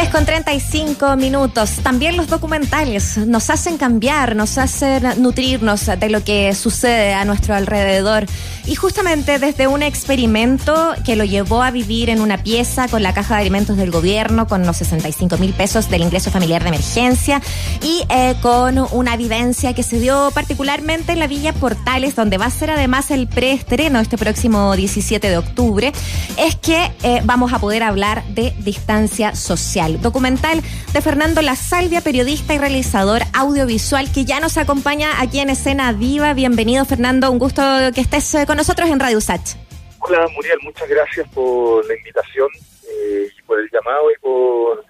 3 con 35 minutos. También los documentales nos hacen cambiar, nos hacen nutrirnos de lo que sucede a nuestro alrededor. Y justamente desde un experimento que lo llevó a vivir en una pieza con la caja de alimentos del gobierno, con los 65 mil pesos del ingreso familiar de emergencia y eh, con una vivencia que se dio particularmente en la Villa Portales, donde va a ser además el preestreno este próximo 17 de octubre, es que eh, vamos a poder hablar de distancia social documental de Fernando La Salvia, periodista y realizador audiovisual que ya nos acompaña aquí en Escena Viva. Bienvenido Fernando, un gusto que estés eh, con nosotros en Radio Sach. Hola Muriel, muchas gracias por la invitación eh, y por el llamado y por,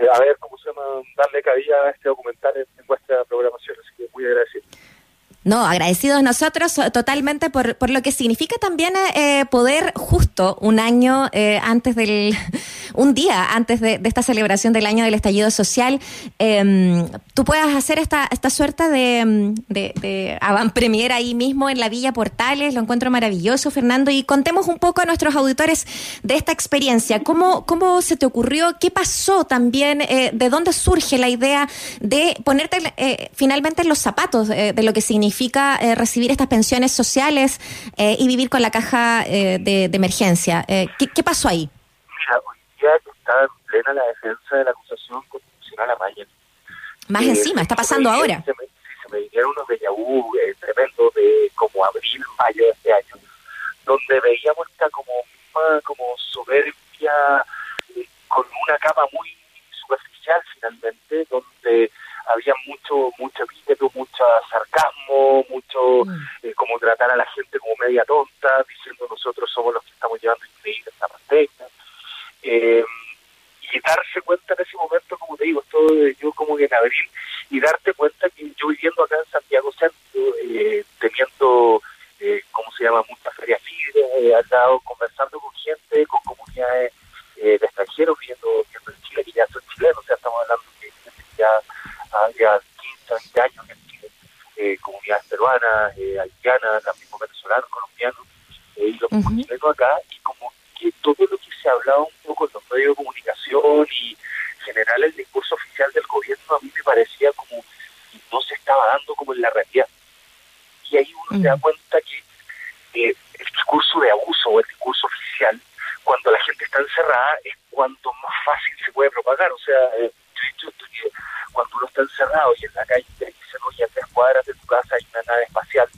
eh, a ver, ¿cómo se llama?, darle cabida a este documental en, en vuestra programación, así que muy agradecido. No, agradecidos nosotros totalmente por, por lo que significa también eh, poder justo un año eh, antes del, un día antes de, esta celebración del año del estallido social, eh, tú puedas hacer esta, esta suerte de, de, de avant premier ahí mismo en la Villa Portales, lo encuentro maravilloso, Fernando, y contemos un poco a nuestros auditores de esta experiencia. ¿Cómo, cómo se te ocurrió? ¿Qué pasó también? Eh, ¿De dónde surge la idea de ponerte eh, finalmente en los zapatos de lo que significa? Significa eh, recibir estas pensiones sociales eh, y vivir con la caja eh, de, de, emergencia. ¿qué, ¿qué, pasó ahí? Mira, hoy día está en plena la defensa de la acusación constitucional a Mayen. Más encima, está pasando ahora. Se me, se me vinieron unos déjà vu tremendos de como abril, mayo de este año, donde veíamos esta como, como soberbia con una capa muy superficial finalmente, donde había mucho mucho epíteto, mucho sarcasmo, mucho mm. eh, como tratar a la gente como media tonta, diciendo nosotros somos los que estamos llevando increíble esta pandemia. Eh, y darse cuenta en ese momento, como te digo, esto yo como que en abril, y darte cuenta que yo viviendo acá en Santiago Centro, eh, teniendo, eh, ¿cómo se llama?, muchas ferias libres, al lado conversando con gente, con comunidades de extranjeros viviendo, viviendo en Chile, que ya son chilenos, o sea, estamos hablando que ya ya 15, 20 años en Chile, eh, comunidades peruanas, eh, haitianas, también venezolanos, colombianos, eh, y los uh -huh. chilenos acá, y como que todo lo que se ha hablado un poco en los medios de comunicación y general el discurso oficial del gobierno a mí me parecía como que no se estaba dando como en la realidad. Y ahí uno uh -huh. se da cuenta que eh, el discurso de abuso o el discurso oficial, cuando la gente está encerrada, es cuanto más fácil se puede propagar. O sea, eh, yo he dicho que cuando uno está encerrado y en la calle te dicen, oye, a tres cuadras de tu casa hay una nave espacial,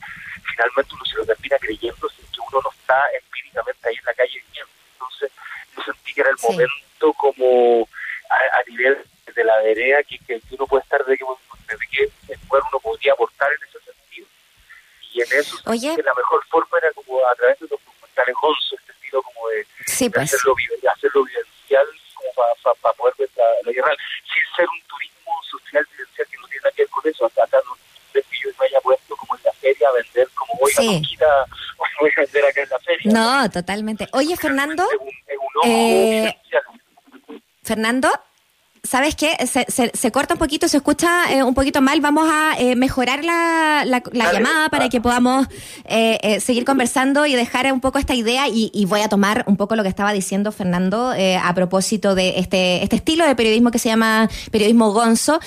finalmente uno se lo termina creyendo sin que uno no está empíricamente ahí en la calle viviendo. Entonces, yo sentí que era el sí. momento como a, a, nivel de la vereda que, que, uno puede estar de que, de que el pueblo uno podría aportar en ese sentido. Y en eso Oye. que la mejor forma era como a través de los documentales gonzo, este estilo como de, sí, pues. de hacerlo, de hacerlo vivencial como para pa, pa poder ver la, la guerra, sin ser un turismo social vivencial que no tiene nada que ver con eso. Hasta acá no es que yo me haya puesto como en la feria a vender, como voy sí. a Conquita, voy a vender acá en la feria. No, totalmente. Oye, Fernando. Es un, es un ojo eh, Fernando. ¿Sabes qué? Se, se, se, corta un poquito, se escucha eh, un poquito mal. Vamos a eh, mejorar la, la, la llamada para que podamos eh, seguir conversando y dejar un poco esta idea. Y, y, voy a tomar un poco lo que estaba diciendo Fernando a propósito de este, este estilo de periodismo que se llama periodismo gonzo.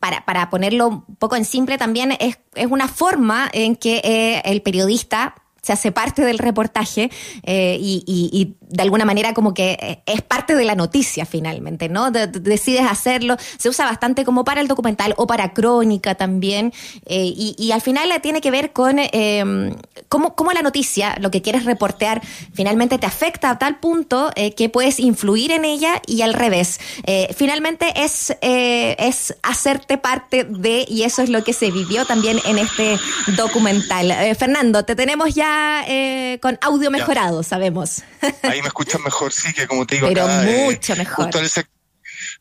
Para, para, ponerlo un poco en simple, también es, es una forma en que el periodista se hace parte del reportaje eh, y, y, y, de alguna manera como que es parte de la noticia finalmente, ¿no? De, de, decides hacerlo, se usa bastante como para el documental o para crónica también eh, y, y, al final tiene que ver con eh, cómo, cómo, la noticia, lo que quieres reportear, finalmente te afecta a tal punto eh, que puedes influir en ella y al revés. Eh, finalmente es, es hacerte parte de y eso es lo que se vivió también en este documental. Fernando, te tenemos ya eh, con audio mejorado, sabemos. Ahí me escuchan mejor, sí, que como te digo. Pero acá, mucho eh, mejor.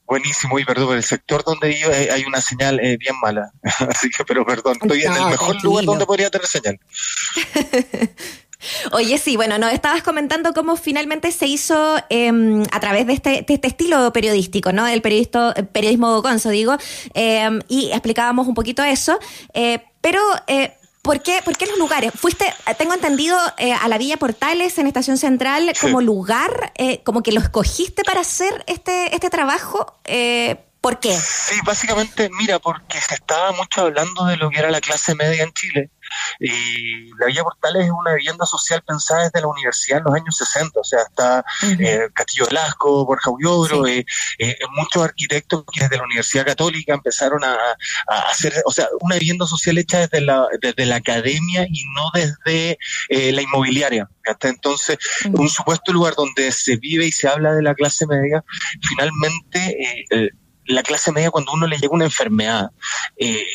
Buenísimo, y perdón, el sector donde yo eh, hay una señal eh, bien mala. Así que, pero perdón, estoy no, en el mejor tranquilo. lugar donde podría tener señal. Oye, sí, bueno, nos estabas comentando cómo finalmente se hizo eh, a través de este, de este, estilo periodístico, ¿no? El periodismo, periodismo gonzo, digo, eh, y explicábamos un poquito eso, eh, pero ¿Por qué, ¿Por qué los lugares? Fuiste, tengo entendido, eh, a la Villa Portales en Estación Central como lugar, eh, como que lo escogiste para hacer este, este trabajo. Eh, ¿Por qué? Sí, básicamente, mira, porque se estaba mucho hablando de lo que era la clase media en Chile y la Villa Portales es una vivienda social pensada desde la universidad en los años 60, o sea, está eh, Castillo Velasco, Borja Ullogro, eh, eh, muchos arquitectos que desde la Universidad Católica empezaron a, hacer, o sea, una vivienda social hecha desde la, desde la academia y no desde la inmobiliaria. Hasta entonces, un supuesto lugar donde se vive y se habla de la clase media, finalmente la clase media cuando uno le llega una enfermedad, eh,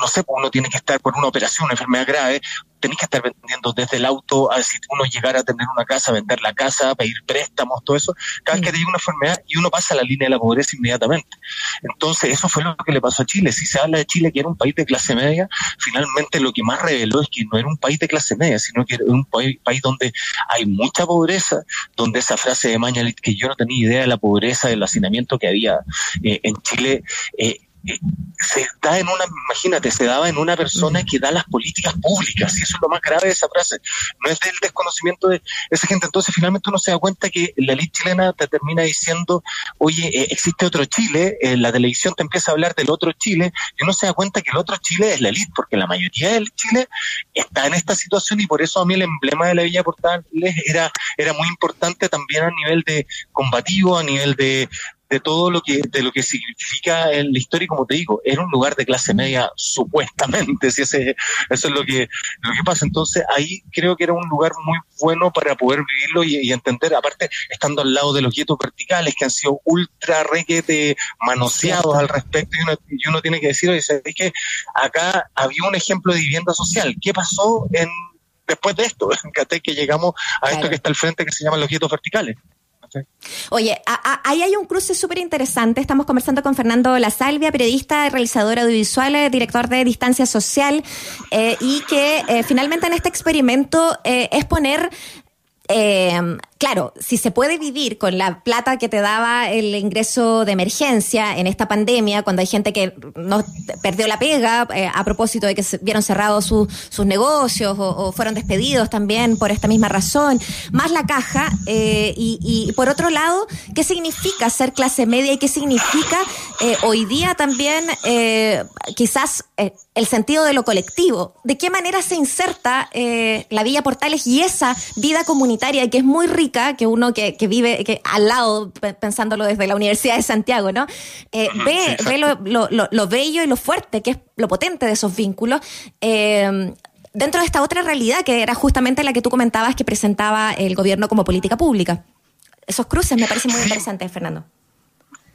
no sé, uno tiene que estar por una operación, una enfermedad grave, tenéis que estar vendiendo desde el auto, a si uno llegara a tener una casa, vender la casa, pedir préstamos, todo eso, cada vez que te llega una enfermedad y uno pasa a la línea de la pobreza inmediatamente. Entonces, eso fue lo que le pasó a Chile. Si se habla de Chile que era un país de clase media, finalmente lo que más reveló es que no era un país de clase media, sino que era un país, donde hay mucha pobreza, donde esa frase de Mañalit, que yo no tenía idea de la pobreza, del hacinamiento que había eh, en Chile, eh, se da en una, imagínate, se daba en una persona que da las políticas públicas, y eso es lo más grave de esa frase, no es del desconocimiento de esa gente. Entonces, finalmente uno se da cuenta que la ley chilena te termina diciendo, oye, eh, existe otro Chile, eh, la televisión te empieza a hablar del otro Chile, y uno se da cuenta que el otro Chile es la elite, porque la mayoría del Chile está en esta situación, y por eso a mí el emblema de la Villa Portales era, era muy importante también a nivel de combativo, a nivel de de todo lo que de lo que significa en la historia como te digo era un lugar de clase media supuestamente si ese eso es lo que lo que pasa. Entonces ahí creo que era un lugar muy bueno para poder vivirlo y, entender. Aparte estando al lado de los guetos verticales que han sido ultra requete manoseados al respecto y uno, y uno tiene que decir oye es que acá había un ejemplo de vivienda social. Qué pasó en después de esto que llegamos a esto que está al frente que se llama los guetos verticales Oye, ahí hay un cruce súper interesante. Estamos conversando con Fernando La Salvia, periodista, realizador audiovisual, eh, director de Distancia Social, eh, y que eh, finalmente en este experimento es poner claro, si se puede vivir con la plata que te daba el ingreso de emergencia en esta pandemia, cuando hay gente que no perdió la pega eh, a propósito de que se vieron cerrados sus negocios o, fueron despedidos también por esta misma razón, más la caja, eh, y, por otro lado, ¿qué significa ser clase media y qué significa eh, hoy día también quizás el sentido de lo colectivo? ¿De qué manera se inserta la Villa Portales y esa vida comunitaria que es muy rica? Que uno que, vive que al lado, pensándolo desde la Universidad de Santiago, ¿no? Eh, ve, ve lo, bello y lo fuerte, que es lo potente de esos vínculos. Eh, dentro de esta otra realidad que era justamente la que tú comentabas que presentaba el gobierno como política pública. Esos cruces me parecen muy interesantes, Fernando.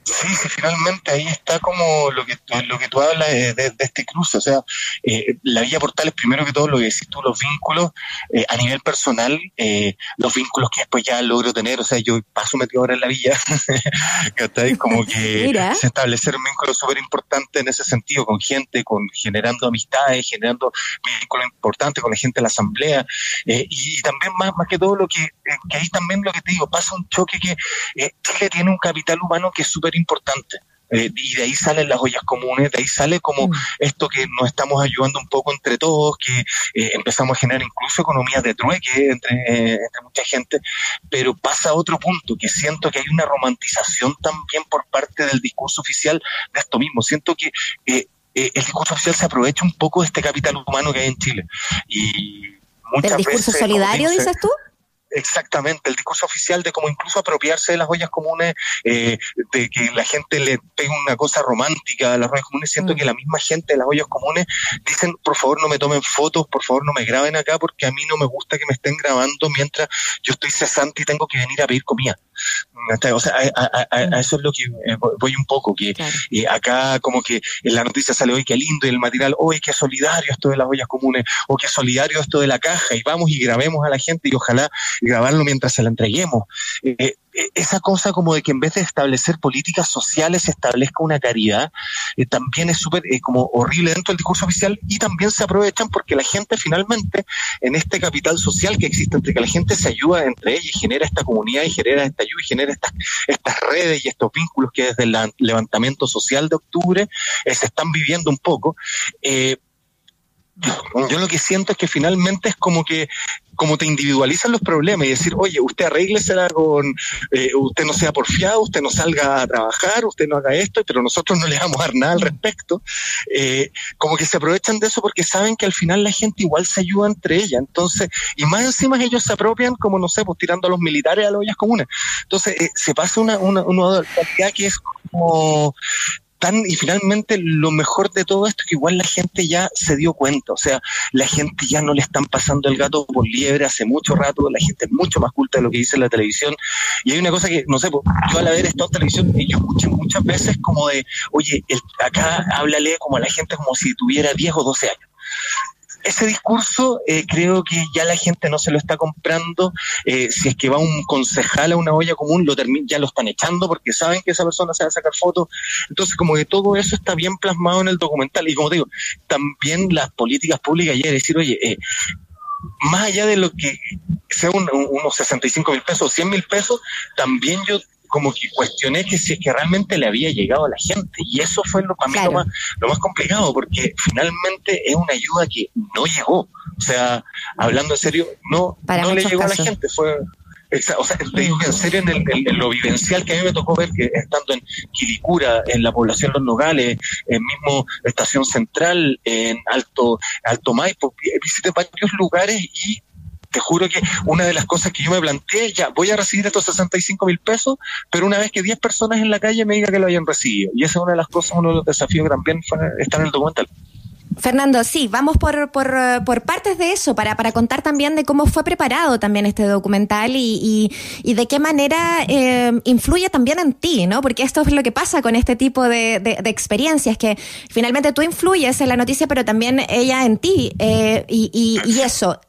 Sí, sí, finalmente ahí está como lo que, lo que tú hablas de, este cruce. O sea, eh, la Villa Portales, primero que todo, lo que decís tú, los vínculos eh, a nivel personal, eh, los vínculos que después ya logro tener. O sea, yo paso metido ahora en la villa, como que se establecer un vínculo súper importante en ese sentido, con gente, con generando amistades, generando vínculos importantes con la gente de la asamblea. y, también más, más que todo lo que, que ahí también lo que te digo, pasa un choque que Chile tiene un capital humano que es súper importante. Eh, y de ahí salen las ollas comunes, de ahí sale como mm. esto que nos estamos ayudando un poco entre todos, que eh, empezamos a generar incluso economías de trueque entre, entre mucha gente, pero pasa a otro punto, que siento que hay una romantización también por parte del discurso oficial de esto mismo. Siento que eh, el discurso oficial se aprovecha un poco de este capital humano que hay en Chile. Y muchas ¿El discurso solidario, dices tú? Exactamente, el discurso oficial de cómo incluso apropiarse de las ollas comunes, eh, de que la gente le pegue una cosa romántica a las ollas comunes, siento mm. que la misma gente de las ollas comunes dicen, por favor no me tomen fotos, por favor no me graben acá, porque a mí no me gusta que me estén grabando mientras yo estoy cesante y tengo que venir a pedir comida. O sea, a, eso es lo que eh, voy un poco, que eh, acá como que en la noticia sale hoy qué lindo y el material, hoy qué solidario esto de las ollas comunes, o qué solidario esto de la caja, y vamos y grabemos a la gente y ojalá grabarlo mientras se la entreguemos. Eh, eh, esa cosa como de que en vez de establecer políticas sociales se establezca una caridad, eh, también es súper como horrible dentro del discurso oficial y también se aprovechan porque la gente finalmente en este capital social que existe entre que la gente se ayuda entre ellos y genera esta comunidad y genera esta ayuda y genera estas, estas redes y estos vínculos que desde el levantamiento social de octubre se están viviendo un poco yo lo que siento es que finalmente es como que como te individualizan los problemas y decir, oye, usted arréglesela con, eh, usted no sea porfiado, usted no salga a trabajar, usted no haga esto, pero nosotros no le vamos a dar nada al respecto, eh, como que se aprovechan de eso porque saben que al final la gente igual se ayuda entre ellas, entonces, y más encima ellos se apropian como, no sé, pues tirando a los militares a las ollas comunes. Entonces, eh, se pasa una, una, una que es como tan, y finalmente lo mejor de todo esto es que igual la gente ya se dio cuenta, o sea, la gente ya no le están pasando el gato por liebre hace mucho rato, la gente es mucho más culta de lo que dice la televisión, y hay una cosa que, no sé, pues, yo al haber estado en televisión, yo escuché muchas veces como de, oye, el, acá háblale como a la gente como si tuviera 10 o 12 años ese discurso eh, creo que ya la gente no se lo está comprando. Eh, si es que va un concejal a una olla común, lo ya lo están echando porque saben que esa persona se va a sacar fotos. Entonces, como que todo eso está bien plasmado en el documental. Y como digo, también las políticas públicas ya decir, oye, eh, más allá de lo que sea unos 65 mil pesos, 100 mil pesos, también yo como que cuestioné que si es que realmente le había llegado a la gente. Y eso fue lo, para mí lo, más, lo más complicado, porque finalmente es una ayuda que no llegó. O sea, hablando en serio, no, no le llegó a la gente. Fue, o sea, te digo que en serio, en, lo vivencial que a mí me tocó ver, que estando en Quilicura, en la población Los Nogales, en mismo Estación Central, en Alto, Alto Maipo, visité varios lugares y juro que una de las cosas que yo me planteé, ya voy a recibir estos 65 mil pesos, pero una vez que 10 personas en la calle me digan que lo hayan recibido. Y esa es una de las cosas, uno de los desafíos que también está en el documental. Fernando, sí, vamos por, por, por, partes de eso, para, para contar también de cómo fue preparado también este documental y, y, de qué manera eh, influye también en ti, ¿no? Porque esto es lo que pasa con este tipo de, de, experiencias, que finalmente tú influyes en la noticia, pero también ella en ti. Eh, y, y, eso,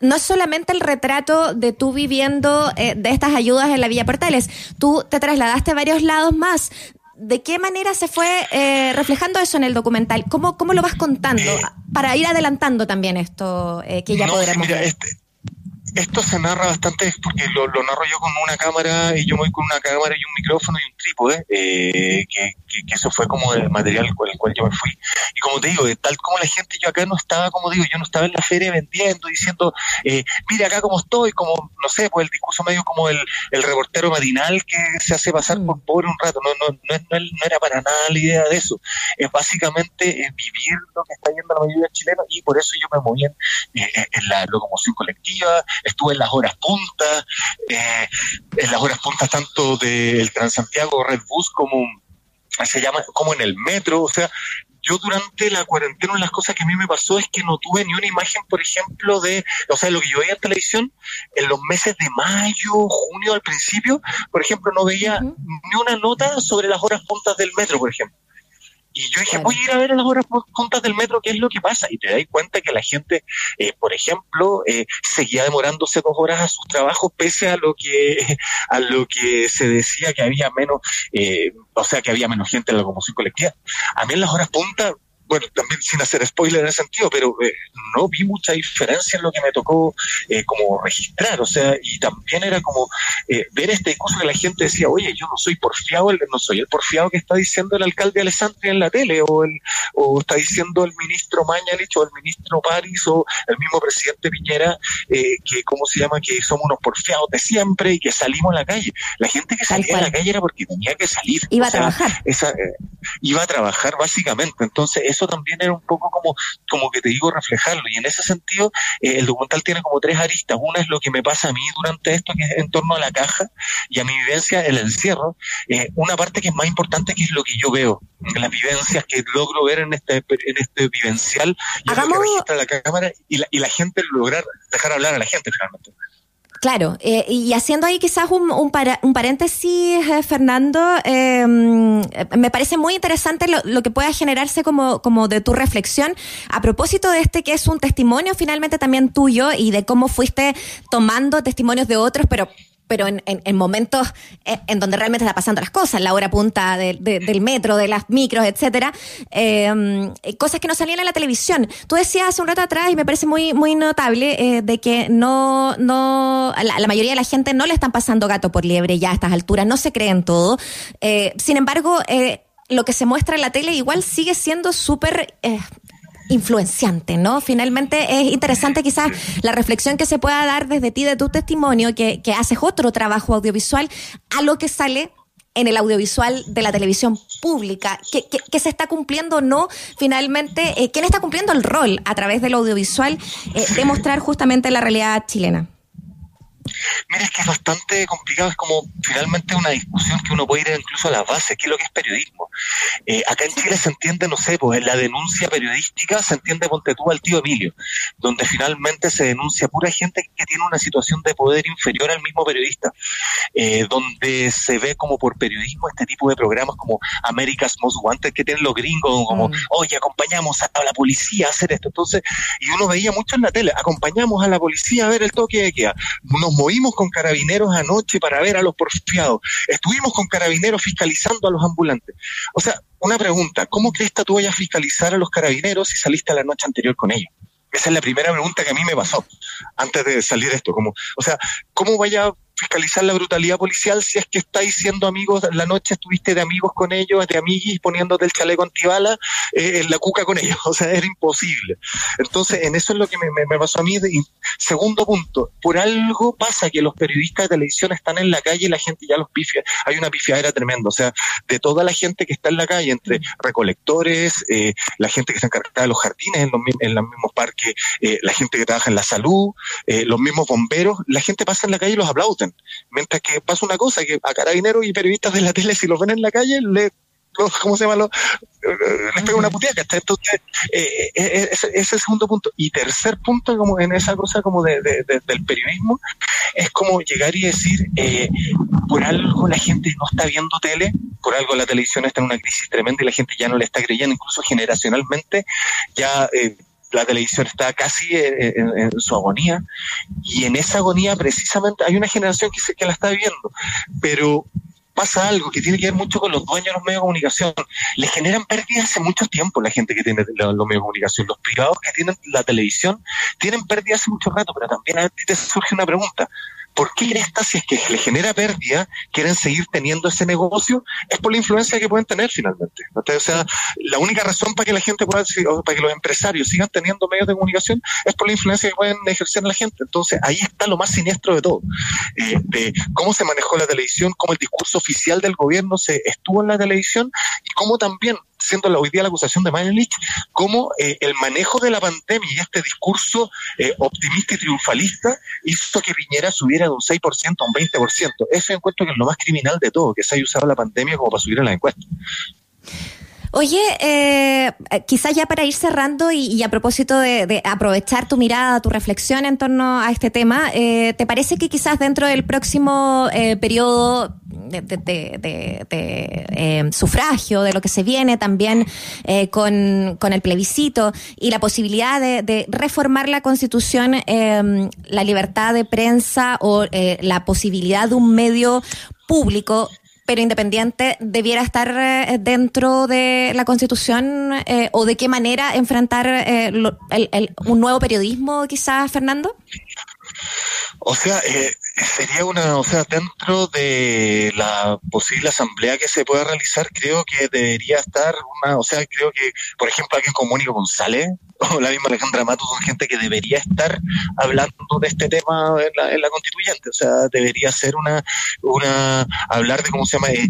no es solamente el retrato de tú viviendo eh, de estas ayudas en la Villa Portales, tú te trasladaste a varios lados más. ¿De qué manera se fue eh, reflejando eso en el documental? ¿Cómo, cómo lo vas contando? Eh, Para ir adelantando también esto que ya podremos ver. Este, esto se narra bastante porque lo, narro yo con una cámara y yo voy con una cámara y un micrófono y un trípode, eh, que, que, eso fue como el material con el cual yo me fui. Y como te digo, tal como la gente, yo acá no estaba, como digo, yo no estaba en la feria vendiendo, diciendo, eh, mire acá como estoy, como, no sé, pues el discurso medio como el, el reportero matinal que se hace pasar por mm. pobre un rato. No, no, no, no, era para nada la idea de eso. Es básicamente eh, vivir lo que está viendo la mayoría de chilenos y por eso yo me moví en, eh, en la locomoción colectiva, estuve en las horas puntas, eh, en las horas puntas tanto del Transantiago Red Bus como se llama como en el metro, o sea, yo durante la cuarentena las cosas que a mí me pasó es que no tuve ni una imagen, por ejemplo, de, o sea, lo que yo veía en televisión en los meses de mayo, junio al principio, por ejemplo, no veía ni una nota sobre las horas puntas del metro, por ejemplo. Y yo dije, voy a ir a ver a las horas puntas del metro qué es lo que pasa. Y te das cuenta que la gente, eh, por ejemplo, eh, seguía demorándose dos horas a sus trabajos pese a lo que, a lo que se decía que había menos, eh, o sea, que había menos gente en la locomoción colectiva. A mí en las horas puntas bueno, también sin hacer spoiler en ese sentido, pero eh, no vi mucha diferencia en lo que me tocó eh, como registrar, o sea, y también era como eh, ver este discurso que la gente decía, oye, yo no soy porfiado, no soy el porfiado que está diciendo el alcalde Alessandri en la tele, o, el, o está diciendo el ministro Mañalich, o el ministro París, o el mismo presidente Piñera, que, ¿cómo se llama?, que somos unos porfiados de siempre y que salimos a la calle. La gente que salía a la calle era porque tenía que salir. Iba a trabajar. Esa, iba a trabajar básicamente, entonces eso también era un poco como, como que te digo, reflejarlo. Y en ese sentido, eh, el documental tiene como tres aristas. Una es lo que me pasa a mí durante esto, que es en torno a la caja y a mi vivencia, el encierro. Eh, una parte que es más importante, que es lo que yo veo, las vivencias que logro ver en este, en este vivencial, y lo que registra la cámara y la, y la gente lograr dejar hablar a la gente finalmente. Claro, eh, y haciendo ahí quizás un, un, un paréntesis, eh, Fernando, em, me parece muy interesante lo, lo, que pueda generarse como, como de tu reflexión a propósito de este que es un testimonio finalmente también tuyo y de cómo fuiste tomando testimonios de otros, pero pero en, en, momentos eh, en donde realmente está pasando las cosas, la hora punta del metro, de las micros, etcétera, em, cosas que no salían en la televisión. Tú decías hace un rato atrás, y me parece muy, muy notable, eh, de que no, no, la, la, mayoría de la gente no le están pasando gato por liebre ya a estas alturas, no se creen todo. Eh, sin embargo, lo que se muestra en la tele igual sigue siendo súper influenciante, ¿no? Finalmente es interesante quizás la reflexión que se pueda dar desde ti, de tu testimonio, que, que haces otro trabajo audiovisual, a lo que sale en el audiovisual de la televisión pública, que, se está cumpliendo o no, finalmente, eh, quién está cumpliendo el rol a través del audiovisual eh, de mostrar justamente la realidad chilena. Mira, es que es bastante complicado, es como finalmente una discusión que uno puede ir incluso a la base, ¿qué es lo que es periodismo? Eh, acá en Chile se entiende, no sé, pues en la denuncia periodística se entiende, ponte tú, al tío Emilio, donde finalmente se denuncia pura gente que tiene una situación de poder inferior al mismo periodista, eh, donde se ve como por periodismo este tipo de programas como America's Most Wanted que tienen los gringos, como, mm. oye, acompañamos a la policía a hacer esto. Entonces, y uno veía mucho en la tele, acompañamos a la policía a ver el toque de queda. Nos movimos con carabineros anoche para ver a los porfiados. Estuvimos con carabineros fiscalizando a los ambulantes. O sea, una pregunta, ¿cómo crees que tú vayas a fiscalizar a los carabineros si saliste la noche anterior con ellos? Esa es la primera pregunta que a mí me pasó antes de salir esto. Como, o sea, ¿cómo vaya fiscalizar la brutalidad policial si es que estáis siendo amigos, la noche estuviste de amigos con ellos, de amiguis, poniéndote el chaleco antibala eh, en la cuca con ellos, o sea, era imposible. Entonces, en eso es lo que me, pasó a mí. Y segundo punto, por algo pasa que los periodistas de televisión están en la calle y la gente ya los pifia. Hay una pifiadera tremenda, o sea, de toda la gente que está en la calle, entre recolectores, eh, la gente que está encargada de los jardines en los, en los mismos parques, eh, la gente que trabaja en la salud, los mismos bomberos, la gente pasa en la calle y los Mientras que pasa una cosa, que a carabineros y periodistas de la tele, si los ven en la calle, le, ¿cómo se llama? Lo, les pega una puteada. Entonces, eh, eh, ese es el segundo punto. Y tercer punto, como en esa cosa como de, del periodismo, es como llegar y decir, eh, por algo la gente no está viendo tele, por algo la televisión está en una crisis tremenda y la gente ya no le está creyendo, incluso generacionalmente, ya la televisión está casi en, su agonía y en esa agonía precisamente hay una generación que, que la está viviendo, pero pasa algo que tiene que ver mucho con los dueños de los medios de comunicación. Le generan pérdidas hace mucho tiempo la gente que tiene los, medios de comunicación. Los privados que tienen la televisión tienen pérdidas hace mucho rato, pero también a ti te surge una pregunta. ¿Por qué esta si es que le genera pérdida, quieren seguir teniendo ese negocio? Es por la influencia que pueden tener finalmente. O sea, la única razón para que la gente pueda, para que los empresarios sigan teniendo medios de comunicación es por la influencia que pueden ejercer en la gente. Entonces, ahí está lo más siniestro de todo, eh, de cómo se manejó la televisión, cómo el discurso oficial del gobierno se estuvo en la televisión y cómo también siendo la, hoy día la acusación de Manelich, como eh, el manejo de la pandemia y este discurso eh, optimista y triunfalista hizo que Piñera subiera de un 6% a un 20%. Eso encuentro que es lo más criminal de todo, que se haya usado la pandemia como para subir en la encuesta. Oye, eh, quizás ya para ir cerrando y, a propósito de, aprovechar tu mirada, tu reflexión en torno a este tema, eh, ¿te parece que quizás dentro del próximo eh, periodo de, eh, sufragio, de lo que se viene también con, con, el plebiscito y la posibilidad de, reformar la constitución, la libertad de prensa o la posibilidad de un medio público pero independiente debiera estar eh, dentro de la Constitución eh, o de qué manera enfrentar eh, un nuevo periodismo, quizás, Fernando? O sea, sería una, o sea, dentro de la posible asamblea que se pueda realizar, creo que debería estar una, o sea, creo que, por ejemplo, alguien como Mónica González o la misma Alejandra Matos son gente que debería estar hablando de este tema en la, en la constituyente. O sea, debería ser una, una, hablar de cómo se llama, eh,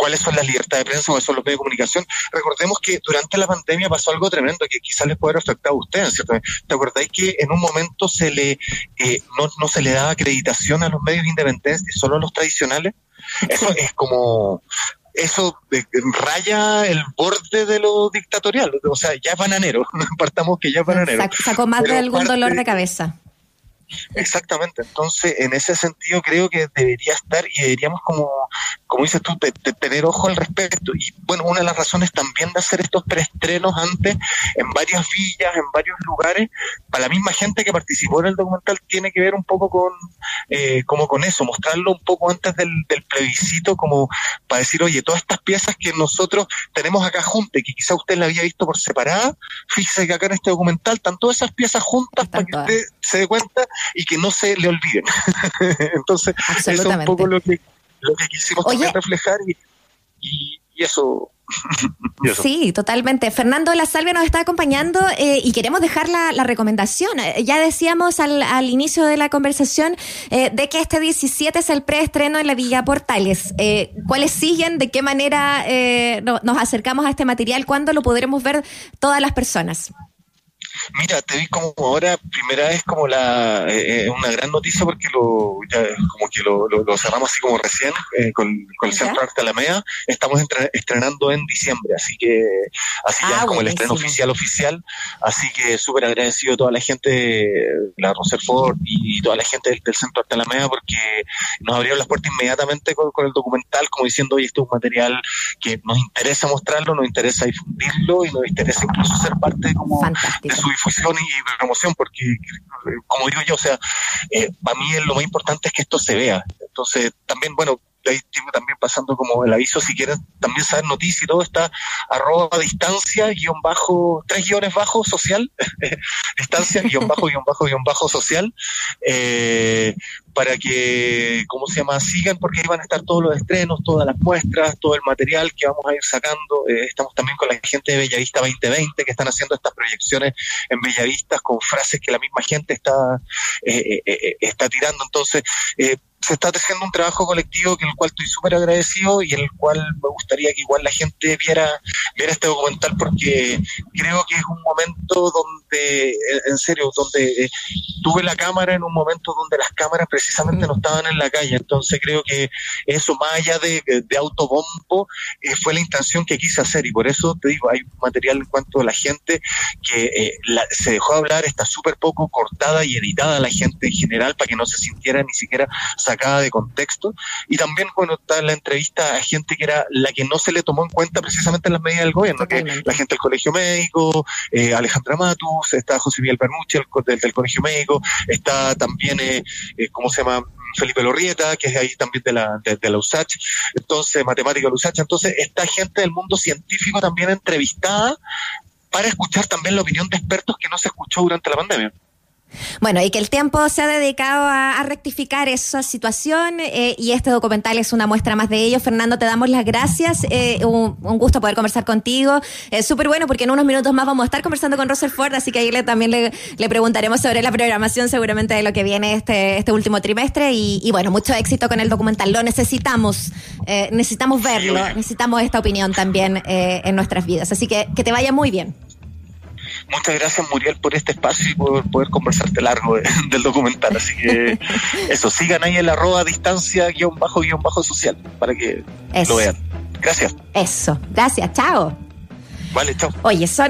cuáles son las libertades de prensa, cuáles son los medios de comunicación. Recordemos que durante la pandemia pasó algo tremendo que quizás les puede haber afectado a ustedes, ¿cierto? ¿Te acordáis que en un momento se le eh, no, no se le daba acreditación a los medios independientes y solo a los tradicionales? Eso es como eso raya el borde de lo dictatorial. O sea, ya es bananero. Partamos que ya es bananero. Sacó más de algún dolor de cabeza. Exactamente, entonces en ese sentido creo que debería estar y deberíamos como, como dices tú, tener ojo al respecto. Y bueno, una de las razones también de hacer estos preestrenos antes en varias villas, en varios lugares, para la misma gente que participó en el documental tiene que ver un poco con, eh, como con eso, mostrarlo un poco antes del, plebiscito como para decir, oye, todas estas piezas que nosotros tenemos acá juntas y que quizá usted la había visto por separada, fíjese que acá en este documental están todas esas piezas juntas para que usted se dé cuenta y que no se le olviden. Entonces, eso es un poco lo que, lo que quisimos también reflejar y, y, eso Sí, totalmente. Fernando La Salvia nos está acompañando eh, y queremos dejar la, recomendación. Eh, ya decíamos al, al, inicio de la conversación eh, de que este 17 es el preestreno en la Villa Portales. ¿Cuáles siguen? ¿De qué manera nos acercamos a este material? ¿Cuándo lo podremos ver todas las personas? Mira, te vi como ahora, primera vez como la eh, eh, una gran noticia porque lo ya, como que lo, lo, cerramos así como recién eh, con, el Centro Arte Alameda. Estamos estrenando en diciembre, así que así ya es ah, como el estreno oficial oficial. Así que súper agradecido a toda la gente, la Roserford y, toda la gente del, Centro Arte Alameda porque nos abrieron las puertas inmediatamente con, el documental, como diciendo, oye, esto es un material que nos interesa mostrarlo, nos interesa difundirlo y nos interesa incluso ser parte como de su difusión y promoción, porque como digo yo, o sea, eh, para mí lo más importante es que esto se vea. Entonces, también, bueno, ahí también pasando como el aviso, si quieren también saber noticias y todo, está arroba distancia, guion bajo, tres guiones bajo social, distancia, guion bajo, guion bajo, guion bajo social, eh, para que, ¿cómo se llama?, sigan, porque ahí van a estar todos los estrenos, todas las muestras, todo el material que vamos a ir sacando. Eh, estamos también con la gente de Bellavista 2020, que están haciendo estas proyecciones en Bellavistas con frases que la misma gente está, eh, está tirando. Entonces, se está haciendo un trabajo colectivo que el cual estoy súper agradecido y el cual me gustaría que igual la gente viera, viera este documental porque creo que es un momento donde, en serio, donde eh, tuve la cámara en un momento donde las cámaras precisamente no estaban en la calle. Entonces creo que eso, más allá de, de autobombo, eh, fue la intención que quise hacer y por eso te digo, hay material en cuanto a la gente que eh, se dejó hablar, está súper poco cortada y editada la gente en general para que no se sintiera ni siquiera sacada de contexto. Y también, bueno, está la entrevista a gente que era la que no se le tomó en cuenta precisamente en las medidas del gobierno, que la gente del Colegio Médico, eh, Alejandra Matus, está José Miguel Bernucci del, del, Colegio Médico, está también, eh, eh, ¿cómo se llama? Felipe Lorrieta, que es ahí también de la, de, la USACH, entonces, matemática de la USACH, entonces, está gente del mundo científico también entrevistada para escuchar también la opinión de expertos que no se escuchó durante la pandemia. Bueno, y que el tiempo se ha dedicado a, rectificar esa situación eh, y este documental es una muestra más de ello. Fernando, te damos las gracias. Eh, un, gusto poder conversar contigo. Es súper bueno porque en unos minutos más vamos a estar conversando con Russell Ford, así que ahí le, también le, preguntaremos sobre la programación seguramente de lo que viene este, este último trimestre. Y, bueno, mucho éxito con el documental. Lo necesitamos, eh, necesitamos verlo, necesitamos esta opinión también en nuestras vidas. Así que que te vaya muy bien. Muchas gracias, Muriel, por este espacio y por poder conversarte largo del documental. Así que eso, sigan ahí en la arroba distancia guion bajo guion bajo social para que lo vean. Gracias. Eso, gracias, chao. Vale, chao. Oye, son